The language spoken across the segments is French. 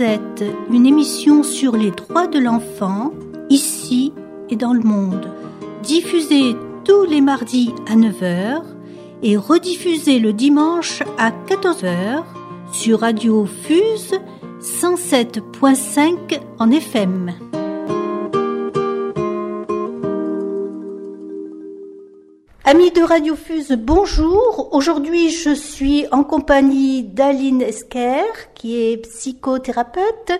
Une émission sur les droits de l'enfant, ici et dans le monde. Diffusée tous les mardis à 9h et rediffusée le dimanche à 14h sur Radio Fuse 107.5 en FM. Amis de Radio Fuse, bonjour. Aujourd'hui, je suis en compagnie d'Aline Esquer, qui est psychothérapeute,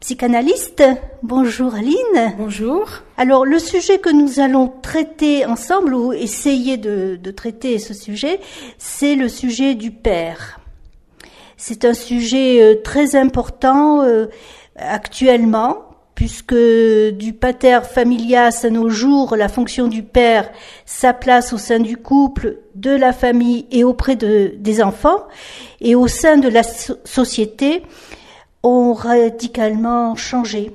psychanalyste. Bonjour Aline. Bonjour. Alors, le sujet que nous allons traiter ensemble, ou essayer de, de traiter ce sujet, c'est le sujet du père. C'est un sujet euh, très important euh, actuellement puisque du pater familias à nos jours, la fonction du père, sa place au sein du couple, de la famille et auprès de, des enfants, et au sein de la société, ont radicalement changé.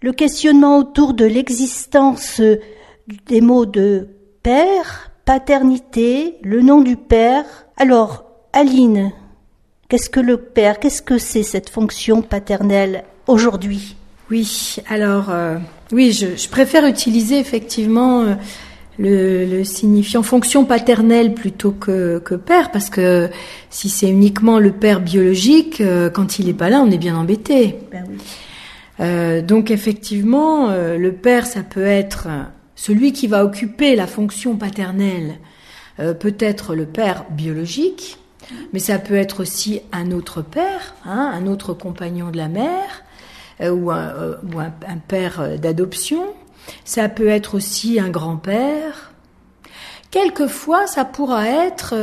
Le questionnement autour de l'existence des mots de père, paternité, le nom du père. Alors, Aline, qu'est-ce que le père, qu'est-ce que c'est cette fonction paternelle aujourd'hui? Oui, alors euh, oui, je, préfère utiliser effectivement euh, le, signifiant fonction paternelle plutôt que, que père, parce que si c'est uniquement le père biologique, euh, quand il n'est pas là, on est bien embêté. Ben donc effectivement, le père, ça peut être celui qui va occuper la fonction paternelle, peut être le père biologique, mais ça peut être aussi un autre père, hein, un autre compagnon de la mère, ou, un, euh, un, père euh, d'adoption. Ça peut être aussi un grand-père. Quelquefois, ça pourra être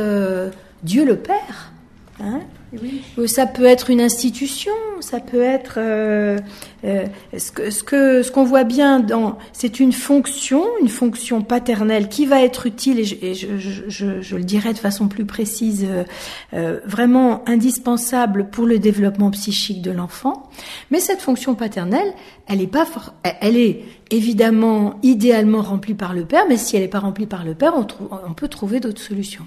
Dieu le Père. Hein oui. Ça peut être une institution, ça peut être euh, euh, ce que ce que ce qu'on voit bien dans c'est une fonction, une fonction paternelle qui va être utile et je, et je, je, je le dirais de façon plus précise, euh, vraiment indispensable pour le développement psychique de l'enfant. Mais cette fonction paternelle, elle est pas elle est évidemment idéalement remplie par le père, mais si elle n'est pas remplie par le père, on, on peut trouver d'autres solutions.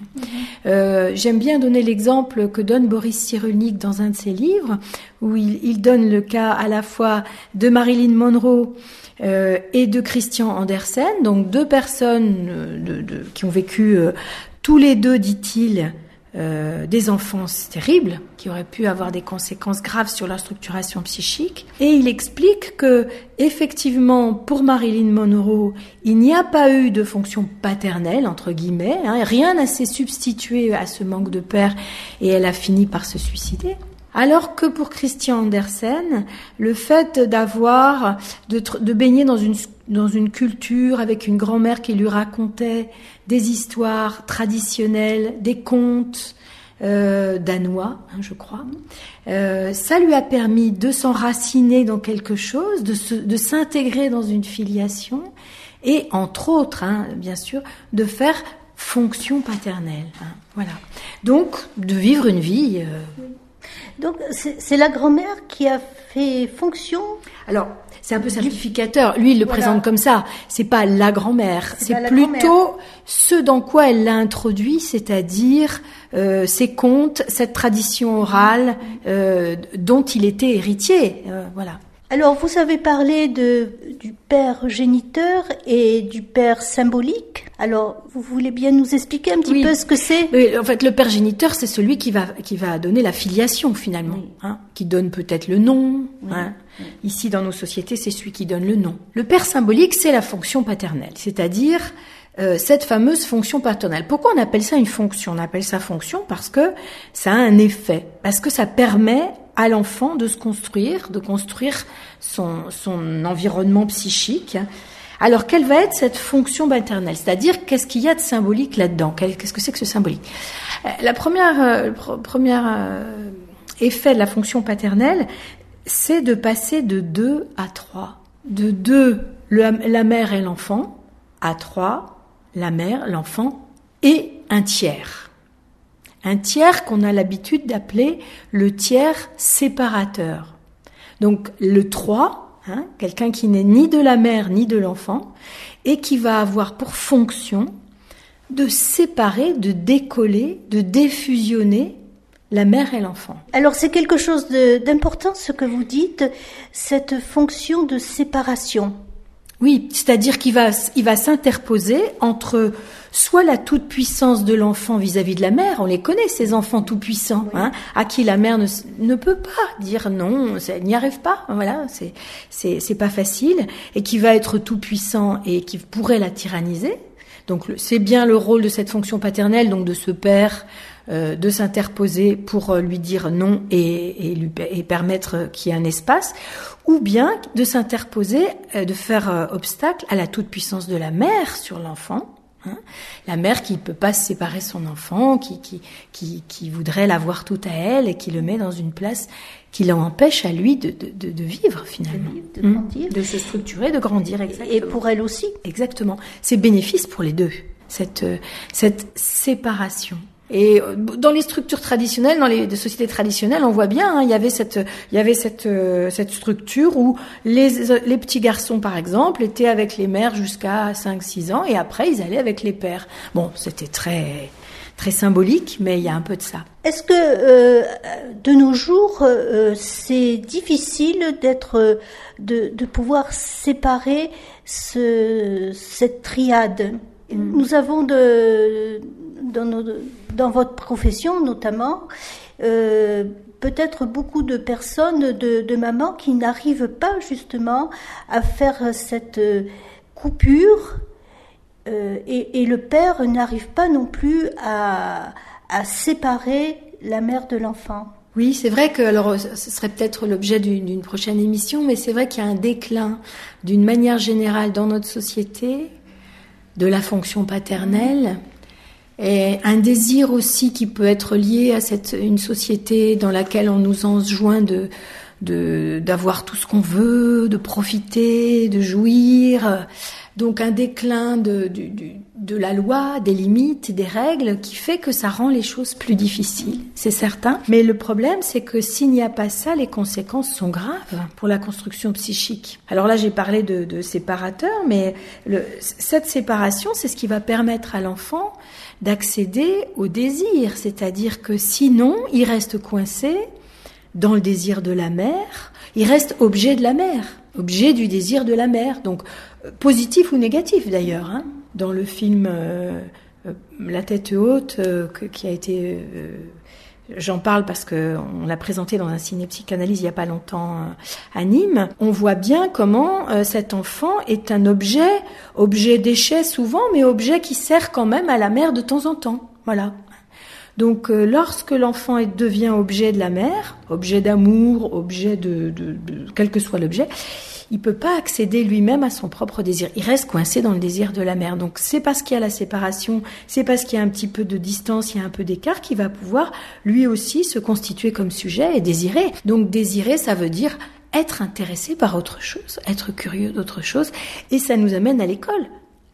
Mm-hmm. J'aime bien donner l'exemple que donne Boris Cyrulnik dans un de ses livres, où il, donne le cas à la fois de Marilyn Monroe euh, et de Christian Andersen, donc deux personnes euh, qui ont vécu euh, tous les deux, dit-il, euh, des enfances terribles qui auraient pu avoir des conséquences graves sur leur structuration psychique. Et il explique que, effectivement, pour Marilyn Monroe, il n'y a pas eu de fonction paternelle, entre guillemets, hein, rien n'a s'est substitué à ce manque de père et elle a fini par se suicider. Alors que pour Christian Andersen, le fait d'avoir, de, baigner dans une, dans une culture avec une grand-mère qui lui racontait des histoires traditionnelles, des contes euh, danois, hein, je crois, euh, ça lui a permis de s'enraciner dans quelque chose, de s'intégrer dans une filiation et, entre autres, hein, bien sûr, de faire fonction paternelle. Hein, voilà. Donc, de vivre une vie. Euh, donc c'est la grand-mère qui a fait fonction. Alors c'est un peu simplificateur. Lui il le présente comme ça. C'est pas la grand-mère. C'est plutôt ce dans quoi elle l'a introduit, c'est-à-dire euh, ses contes, cette tradition orale euh, dont il était héritier. Euh, voilà. Alors, vous avez parlé de, du père géniteur et du père symbolique. Alors, vous voulez bien nous expliquer un petit peu ce que c'est? Oui, En fait, le père géniteur, c'est celui qui va, qui va donner la filiation, finalement, hein, qui donne peut-être le nom. Hein. Ici, dans nos sociétés, c'est celui qui donne le nom. Le père symbolique, c'est la fonction paternelle, c'est-à-dire euh, cette fameuse fonction paternelle. Pourquoi on appelle ça une fonction? On appelle ça fonction parce que ça a un effet, parce que ça permet à l'enfant de se construire, de construire son, son environnement psychique. Alors, quelle va être cette fonction maternelle? C'est-à-dire, qu'est-ce qu'il y a de symbolique là-dedans? Qu'est-ce que c'est que ce symbolique? Euh, La première, euh, première euh, effet de la fonction paternelle, c'est de passer de 2 à 3. De 2, la mère et l'enfant, à 3, la mère, l'enfant et un tiers un tiers qu'on a l'habitude d'appeler le tiers séparateur. Donc le 3, hein, quelqu'un qui n'est ni de la mère ni de l'enfant, et qui va avoir pour fonction de séparer, de décoller, de défusionner la mère et l'enfant. Alors c'est quelque chose d'important ce que vous dites, cette fonction de séparation. Oui, c'est-à-dire qu'il va, il va s'interposer entre soit la toute puissance de l'enfant vis-à-vis de la mère, on les connaît ces enfants tout puissants, hein, à qui la mère ne, ne peut pas dire non, elle n'y arrive pas, voilà, c'est c'est c'est pas facile, et qui va être tout puissant et qui pourrait la tyranniser. Donc c'est bien le rôle de cette fonction paternelle, donc de ce père euh, de s'interposer pour euh, lui dire non et, et lui et permettre qu'il y ait un espace, ou bien de s'interposer, euh, de faire obstacle à la toute puissance de la mère sur l'enfant. Hein. la mère qui peut pas se séparer son enfant, qui, qui, qui, qui voudrait l'avoir tout à elle et qui le met dans une place qui l'empêche à lui de, de, de, vivre finalement, de, de, grandir. de se structurer, de grandir. Exactement. Et pour elle aussi. Exactement. C'est bénéfice pour les deux, cette, cette séparation. Et euh, dans les structures traditionnelles, dans les sociétés traditionnelles, on voit bien, hein, il y avait cette, il y avait cette, euh, cette structure où les, les petits garçons, par exemple, étaient avec les mères jusqu'à 5-6 ans, et après ils allaient avec les pères. Bon, c'était très très symbolique, mais il y a un peu de ça. Est-ce que euh, de nos jours, euh, c'est difficile d'être, de, de pouvoir séparer ce, cette triade? Mm. Nous avons de, dans, nos, dans votre profession notamment, euh, peut-être beaucoup de personnes, de, de mamans qui n'arrivent pas justement à faire cette euh, coupure euh, et, le père n'arrive pas non plus à séparer la mère de l'enfant. Oui, c'est vrai que alors ce serait peut-être l'objet d'une prochaine émission, mais c'est vrai qu'il y a un déclin d'une manière générale dans notre société de la fonction paternelle et un désir aussi qui peut être lié à cette une société dans laquelle on nous enjoint de d'avoir tout ce qu'on veut, de profiter, de jouir. Donc un déclin de, de, la loi, des limites, des règles, qui fait que ça rend les choses plus difficiles, c'est certain. Mais le problème, c'est que s'il n'y a pas ça, les conséquences sont graves pour la construction psychique. Alors là, j'ai parlé de, de séparateur, mais le, cette séparation, c'est ce qui va permettre à l'enfant d'accéder au désir, c'est-à-dire que sinon, il reste coincé dans le désir de la mère, il reste objet de la mère, objet du désir de la mère, donc euh, positif ou négatif d'ailleurs. Hein. Dans le film euh, euh, La tête haute, qui a été J'en parle parce que on l'a présenté dans un ciné psychanalyse il y a pas longtemps à Nîmes. On voit bien comment cet enfant est un objet, objet déchet souvent, mais objet qui sert quand même à la mère de temps en temps. Voilà. Donc euh, lorsque l'enfant devient objet de la mère, objet d'amour, objet de, quel que soit l'objet, il peut pas accéder lui-même à son propre désir. Il reste coincé dans le désir de la mère. Donc c'est parce qu'il y a la séparation, c'est parce qu'il y a un petit peu de distance, il y a un peu d'écart qu'il va pouvoir lui aussi se constituer comme sujet et désirer. Donc désirer, ça veut dire être intéressé par autre chose, être curieux d'autre chose, et ça nous amène à l'école,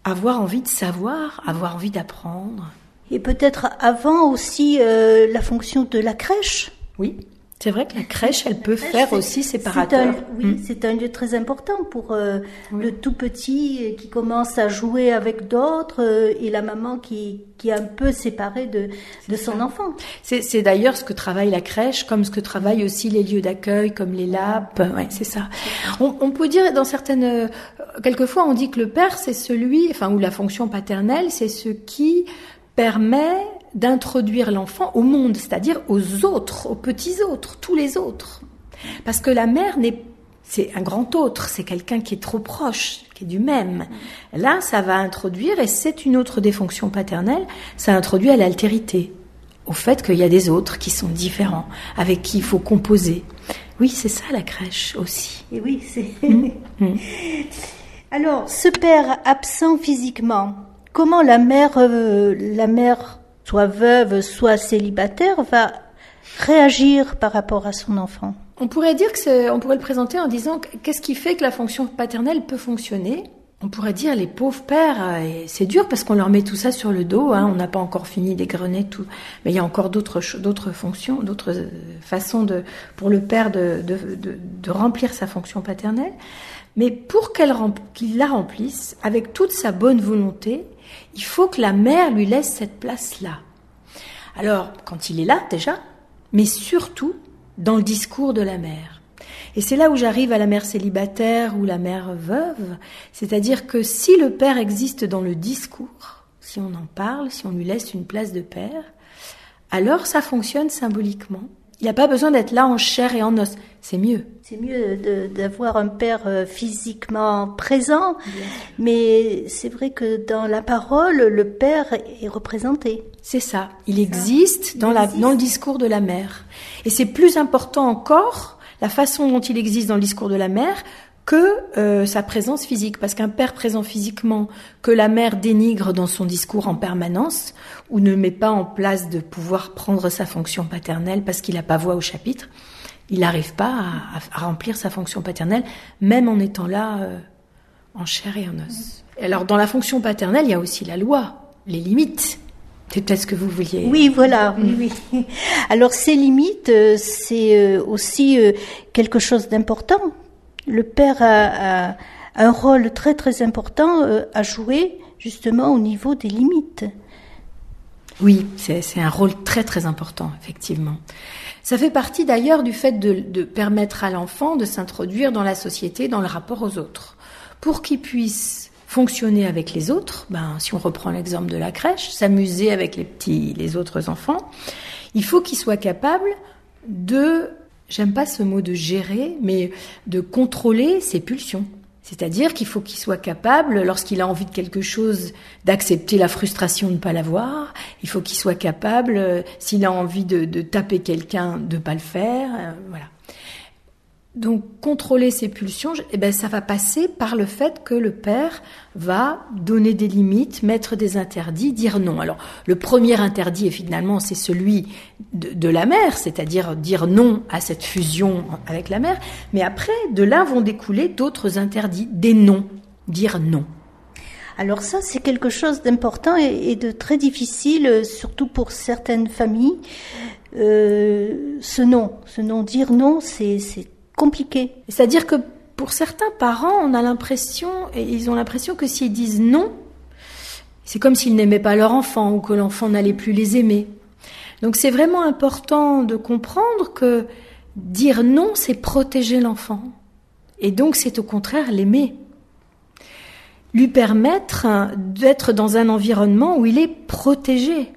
avoir envie de savoir, avoir envie d'apprendre. Et peut-être avant aussi euh, la fonction de la crèche. Oui. C'est vrai que la crèche, elle peut faire aussi séparateur. oui, mm. c'est un lieu très important pour euh, le tout petit qui commence à jouer avec d'autres euh, et la maman qui, qui est un peu séparée de, de son enfant. C'est d'ailleurs ce que travaille la crèche, comme ce que travaillent aussi les lieux d'accueil, comme les LAP. Ouais, c'est ça. On, on, peut dire dans certaines, euh, quelquefois, on dit que le père, c'est celui, enfin, ou la fonction paternelle, c'est ce qui permet d'introduire l'enfant au monde, c'est-à-dire aux autres, aux petits autres, tous les autres. Parce que la mère n'est c'est un grand autre, c'est quelqu'un qui est trop proche, qui est du même. Là, ça va introduire, et c'est une autre des fonctions paternelles, ça introduit à l'altérité, au fait qu'il y a des autres qui sont différents, avec qui il faut composer. Oui, c'est ça la crèche aussi. Et oui, c'est. Mmh. Mmh. Alors, ce père absent physiquement, comment la mère, euh, la mère soit veuve, soit célibataire, va réagir par rapport à son enfant? On pourrait dire que on pourrait le présenter en disant qu'est-ce qui fait que la fonction paternelle peut fonctionner? On pourrait dire les pauvres pères, euh, c'est dur parce qu'on leur met tout ça sur le dos. Hein, on n'a pas encore fini d'égrener tout, mais il y a encore d'autres fonctions, d'autres euh, façons de pour le père de, remplir sa fonction paternelle. Mais pour qu'il la remplisse avec toute sa bonne volonté, il faut que la mère lui laisse cette place-là. Alors, quand il est là, déjà, mais surtout dans le discours de la mère. Et c'est là où j'arrive à la mère célibataire ou la mère veuve, c'est-à-dire que si le père existe dans le discours, si on en parle, si on lui laisse une place de père, alors ça fonctionne symboliquement. Il n'y a pas besoin d'être là en chair et en os. C'est mieux. C'est mieux d'avoir un père euh, physiquement présent, mais c'est vrai que dans la parole, le père est représenté. C'est ça. Il existe, dans, la, dans le discours de la mère. Et c'est plus important encore la façon dont il existe dans le discours de la mère que euh, sa présence physique. Parce qu'un père présent physiquement, que la mère dénigre dans son discours en permanence, ou ne met pas en place de pouvoir prendre sa fonction paternelle parce qu'il n'a pas voix au chapitre, il n'arrive pas à, remplir sa fonction paternelle, même en étant là euh, en chair et en os. Alors dans la fonction paternelle, il y a aussi la loi, les limites. C'est peut-être ce que vous vouliez. Oui, voilà. Oui, oui. Alors ces limites, euh, c'est aussi quelque chose d'important le père a, un rôle très très important euh, à jouer justement au niveau des limites. Oui, c'est un rôle très très important, effectivement. Ça fait partie d'ailleurs du fait de, permettre à l'enfant de s'introduire dans la société, dans le rapport aux autres. Pour qu'il puisse fonctionner avec les autres, ben, si on reprend l'exemple de la crèche, s'amuser avec les petits, les autres enfants, il faut qu'il soit capable de j'aime pas ce mot de gérer, mais de contrôler ses pulsions. C'est-à-dire qu'il faut qu'il soit capable, lorsqu'il a envie de quelque chose, d'accepter la frustration de ne pas l'avoir. Il faut qu'il soit capable, euh, s'il a envie de, de taper quelqu'un, de ne pas le faire. Euh, voilà. Donc contrôler ses pulsions, eh ben, ça va passer par le fait que le père va donner des limites, mettre des interdits, dire non. Alors le premier interdit, finalement, c'est celui de, la mère, c'est-à-dire dire non à cette fusion avec la mère. Mais après, de là vont découler d'autres interdits, des non, dire non. Alors ça, c'est quelque chose d'important et, de très difficile, surtout pour certaines familles. Euh, ce non, ce non, dire non, c'est compliqué. C'est-à-dire que pour certains parents, on a l'impression, et ils ont l'impression que s'ils disent non, c'est comme s'ils n'aimaient pas leur enfant ou que l'enfant n'allait plus les aimer. Donc c'est vraiment important de comprendre que dire non, c'est protéger l'enfant. Et donc c'est au contraire l'aimer. Lui permettre d'être dans un environnement où il est protégé.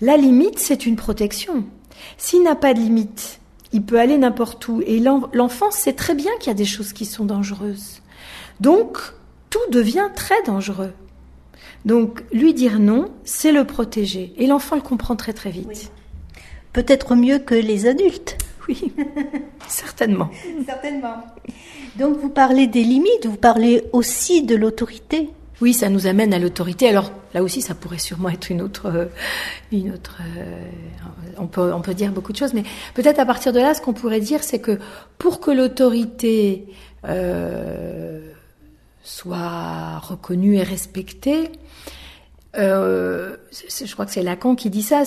La limite, c'est une protection. S'il n'a pas de limite, il peut aller n'importe où. Et l'enfant sait très bien qu'il y a des choses qui sont dangereuses. Donc, tout devient très dangereux. Donc, lui dire non, c'est le protéger. Et l'enfant le comprend très très vite. Peut-être mieux que les adultes. Oui, certainement. certainement. Donc, vous parlez des limites, vous parlez aussi de l'autorité. Oui, ça nous amène à l'autorité. Alors là aussi, ça pourrait sûrement être une autre, euh, une autre. Euh, on peut, on peut dire beaucoup de choses, mais peut-être à partir de là, ce qu'on pourrait dire, c'est que pour que l'autorité euh, soit reconnue et respectée, euh, je crois que c'est Lacan qui dit ça.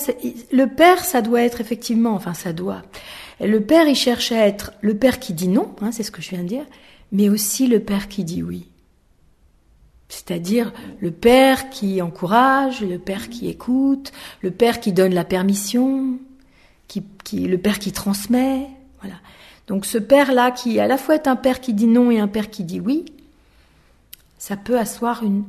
Le père, ça doit être effectivement, enfin, ça doit. Le père, il cherche à être le père qui dit non, hein, c'est ce que je viens de dire, mais aussi le père qui dit oui. C'est-à-dire le père qui encourage, le père qui écoute, le père qui donne la permission, qui, le père qui transmet. Voilà. Donc ce père-là, qui à la fois est un père qui dit non et un père qui dit oui, ça peut asseoir une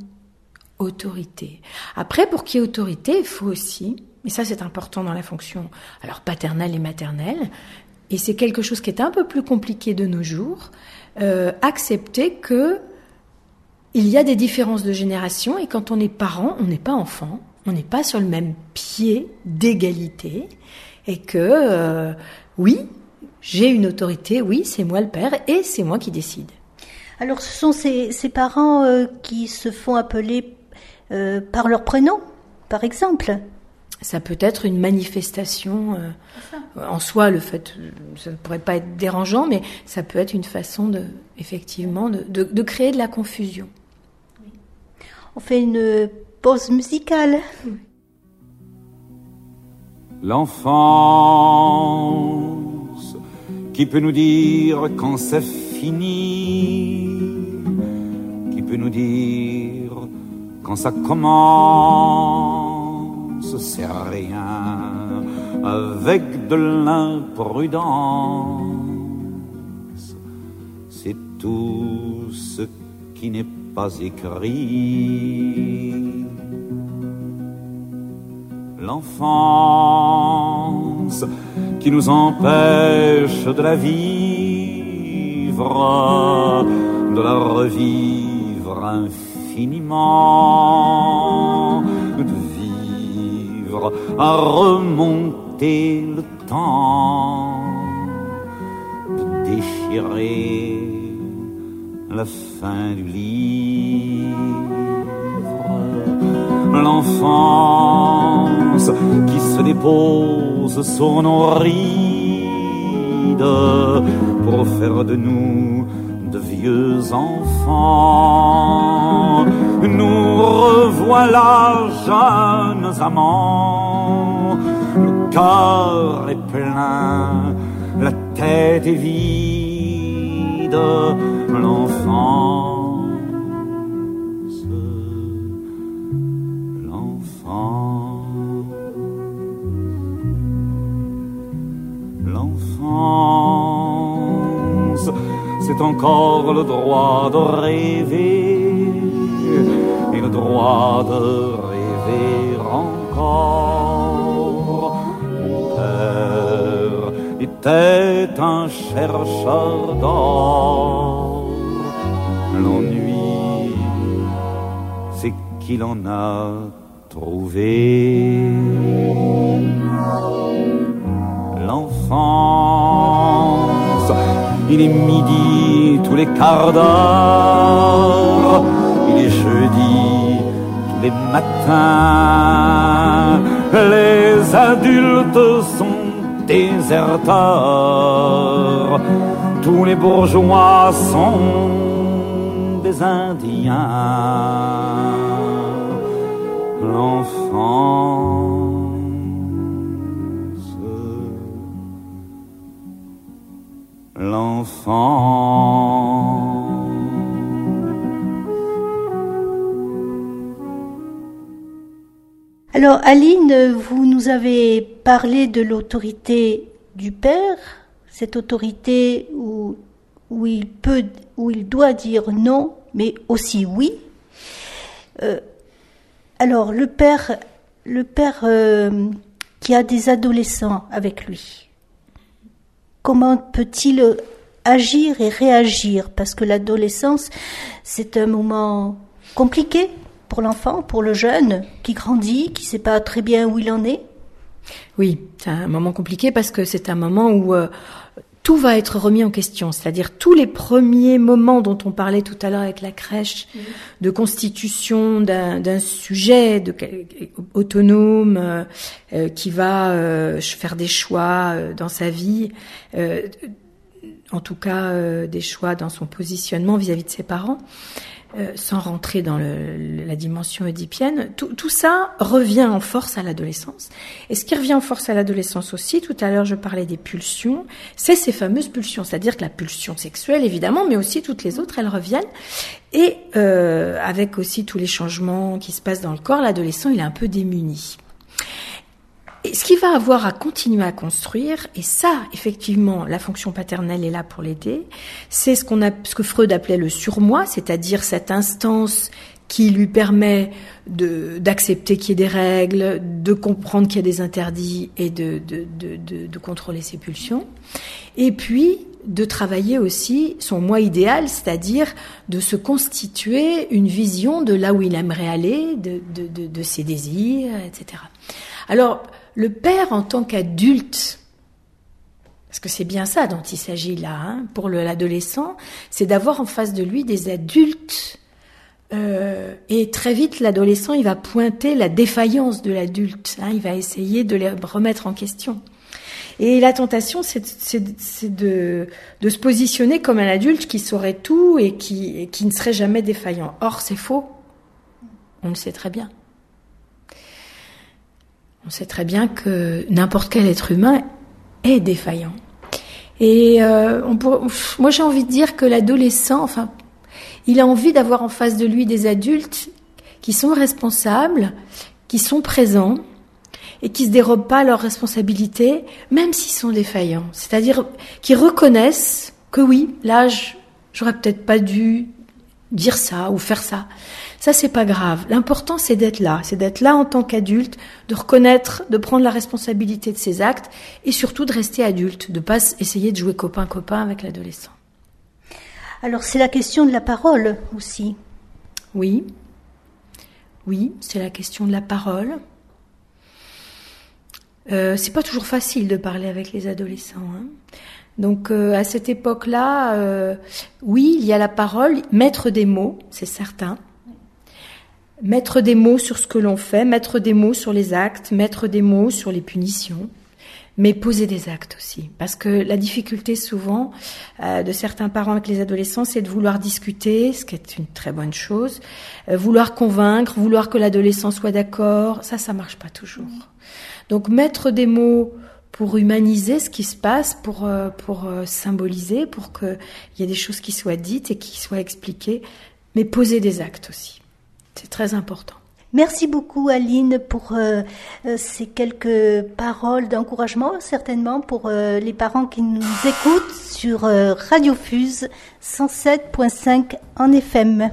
autorité. Après, pour qu'il y ait autorité, il faut aussi, et ça c'est important dans la fonction alors paternelle et maternelle, et c'est quelque chose qui est un peu plus compliqué de nos jours, euh, accepter que il y a des différences de génération et quand on est parent, on n'est pas enfant, on n'est pas sur le même pied d'égalité et que euh, oui, j'ai une autorité, oui, c'est moi le père et c'est moi qui décide. Alors ce sont ces, parents euh, qui se font appeler euh, par leur prénom, par exemple? Ça peut être une manifestation en soi le fait ça ne pourrait pas être dérangeant mais ça peut être une façon de effectivement de créer de la confusion on fait une pause musicale. L'enfance qui peut nous dire quand c'est fini, qui peut nous dire quand ça commence, c'est rien. avec de l'imprudence. C'est tout ce qui n'est pas écrit. L'enfance qui nous empêche de la vivre, de la revivre infiniment, de vivre à remonter le temps, de déchirer la fin du livre, l'enfance qui se dépose sur nos rides pour faire de nous de vieux enfants. Nous revoilà jeunes amants, le cœur est plein, la tête est vide l'enfance, encore le droit de rêver et le droit de rêver encore. Mon père était un chercheur d'or. L'ennui, c'est qu'il en a trouvé. L'enfance, il est midi tous les quarts d'heure, il est jeudi tous les matins. Les adultes sont déserteurs, tous les bourgeois sont des Indiens. L'enfance, l'enfant. Alors Aline, vous nous avez parlé de l'autorité du père, cette autorité où, il peut, où il doit dire non, mais aussi oui. Euh, alors le père, le père euh, qui a des adolescents avec lui, comment peut-il agir et réagir? Parce que l'adolescence, c'est un moment compliqué pour l'enfant, pour le jeune qui grandit, qui ne sait pas très bien où il en est. Oui, c'est un moment compliqué parce que c'est un moment où euh, tout va être remis en question, c'est-à-dire tous les premiers moments dont on parlait tout à l'heure avec la crèche, mmh. de constitution d'un sujet de, autonome euh, euh, qui va euh, faire des choix dans sa vie, euh, en tout cas des choix dans son positionnement vis-à-vis -vis de ses parents. Euh, sans rentrer dans le, la dimension oedipienne, tout, tout, ça revient en force à l'adolescence. Et ce qui revient en force à l'adolescence aussi, tout à l'heure je parlais des pulsions, c'est ces fameuses pulsions, c'est-à-dire que la pulsion sexuelle évidemment, mais aussi toutes les autres, elles reviennent. Et euh, avec aussi tous les changements qui se passent dans le corps, l'adolescent il est un peu démuni. Et ce qu'il va avoir à continuer à construire, et ça, effectivement, la fonction paternelle est là pour l'aider, c'est ce qu'on a, ce que Freud appelait le surmoi, c'est-à-dire cette instance qui lui permet de, d'accepter qu'il y ait des règles, de comprendre qu'il y a des interdits et de, de, de, de, contrôler ses pulsions. Et puis, de travailler aussi son moi idéal, c'est-à-dire de se constituer une vision de là où il aimerait aller, de, de, de, de ses désirs, etc. Alors, le père en tant qu'adulte, parce que c'est bien ça dont il s'agit là, hein, pour l'adolescent, c'est d'avoir en face de lui des adultes. Euh, et très vite, l'adolescent, il va pointer la défaillance de l'adulte. Hein, il va essayer de les remettre en question. Et la tentation, c'est de, de, se positionner comme un adulte qui saurait tout et qui, et qui ne serait jamais défaillant. Or, c'est faux. On le sait très bien. On sait très bien que n'importe quel être humain est défaillant. Et euh, moi j'ai envie de dire que l'adolescent, enfin, il a envie d'avoir en face de lui des adultes qui sont responsables, qui sont présents et qui se dérobent pas à leurs responsabilités, même s'ils sont défaillants. C'est-à-dire qui reconnaissent que oui, là, j'aurais peut-être pas dû dire ça ou faire ça. Ça, c'est pas grave. L'important, c'est d'être là. C'est d'être là en tant qu'adulte, de reconnaître, de prendre la responsabilité de ses actes et surtout de rester adulte, de pas essayer de jouer copain-copain avec l'adolescent. Alors, c'est la question de la parole aussi. Oui. Oui, c'est la question de la parole. Euh, c'est pas toujours facile de parler avec les adolescents. Hein. Donc euh, à cette époque-là, euh, oui, il y a la parole, mettre des mots, c'est certain mettre des mots sur ce que l'on fait, mettre des mots sur les actes, mettre des mots sur les punitions, mais poser des actes aussi. Parce que la difficulté souvent euh, de certains parents avec les adolescents, c'est de vouloir discuter, ce qui est une très bonne chose, euh, vouloir convaincre, vouloir que l'adolescent soit d'accord, ça, ça marche pas toujours. Donc mettre des mots pour humaniser ce qui se passe, pour euh, pour symboliser, pour qu'il y ait des choses qui soient dites et qui soient expliquées, mais poser des actes aussi. C'est très important. Merci beaucoup Aline pour euh, euh, ces quelques paroles d'encouragement, certainement pour euh, les parents qui nous écoutent sur Radio Fuse 107.5 en FM.